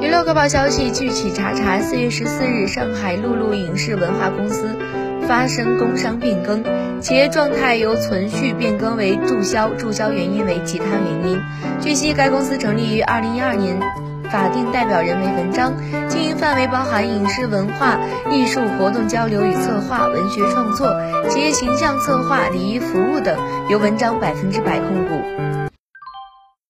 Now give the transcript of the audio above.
娱乐快报消息，据企查查，四月十四日，上海陆陆影视文化公司发生工商变更，企业状态由存续变更为注销，注销原因为其他原因。据悉，该公司成立于二零一二年，法定代表人为文章，经营范围包含影视文化、艺术活动交流与策划、文学创作、企业形象策划、礼仪服务等，由文章百分之百控股。